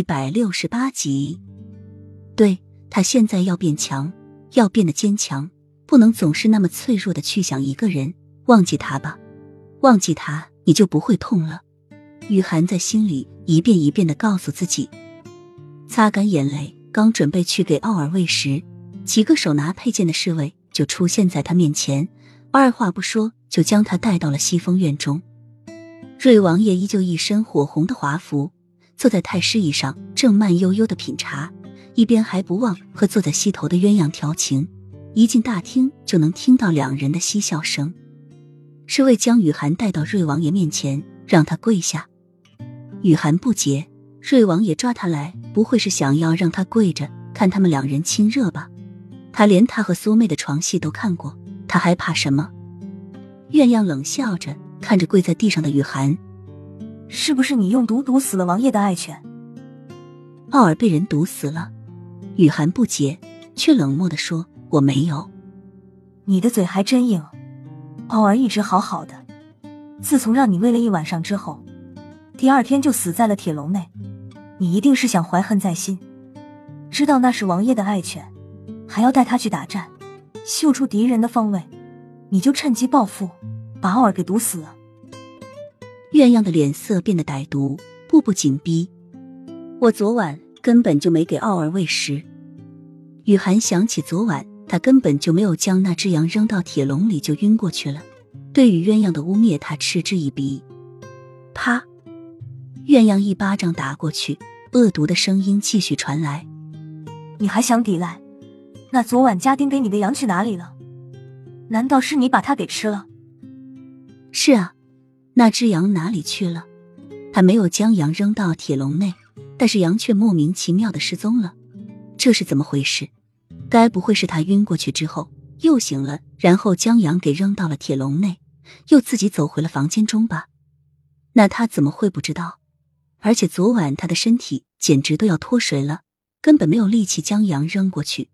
一百六十八集，对他现在要变强，要变得坚强，不能总是那么脆弱的去想一个人。忘记他吧，忘记他，你就不会痛了。雨涵在心里一遍一遍的告诉自己。擦干眼泪，刚准备去给奥尔喂食，几个手拿佩剑的侍卫就出现在他面前，二话不说就将他带到了西风院中。瑞王爷依旧一身火红的华服。坐在太师椅上，正慢悠悠的品茶，一边还不忘和坐在西头的鸳鸯调情。一进大厅，就能听到两人的嬉笑声。侍卫将雨涵带到瑞王爷面前，让他跪下。雨涵不解，瑞王爷抓他来，不会是想要让他跪着看他们两人亲热吧？他连他和苏妹的床戏都看过，他还怕什么？鸳鸯冷笑着看着跪在地上的雨涵。是不是你用毒毒死了王爷的爱犬？奥尔被人毒死了，雨涵不解，却冷漠的说：“我没有。”你的嘴还真硬。奥尔一直好好的，自从让你喂了一晚上之后，第二天就死在了铁笼内。你一定是想怀恨在心，知道那是王爷的爱犬，还要带他去打战，嗅出敌人的方位，你就趁机报复，把奥尔给毒死了。鸳鸯的脸色变得歹毒，步步紧逼。我昨晚根本就没给奥儿喂食。雨涵想起昨晚，他根本就没有将那只羊扔到铁笼里就晕过去了。对于鸳鸯的污蔑，他嗤之以鼻。啪！鸳鸯一巴掌打过去，恶毒的声音继续传来：“你还想抵赖？那昨晚家丁给你的羊去哪里了？难道是你把它给吃了？”“是啊。”那只羊哪里去了？他没有将羊扔到铁笼内，但是羊却莫名其妙的失踪了。这是怎么回事？该不会是他晕过去之后又醒了，然后将羊给扔到了铁笼内，又自己走回了房间中吧？那他怎么会不知道？而且昨晚他的身体简直都要脱水了，根本没有力气将羊扔过去。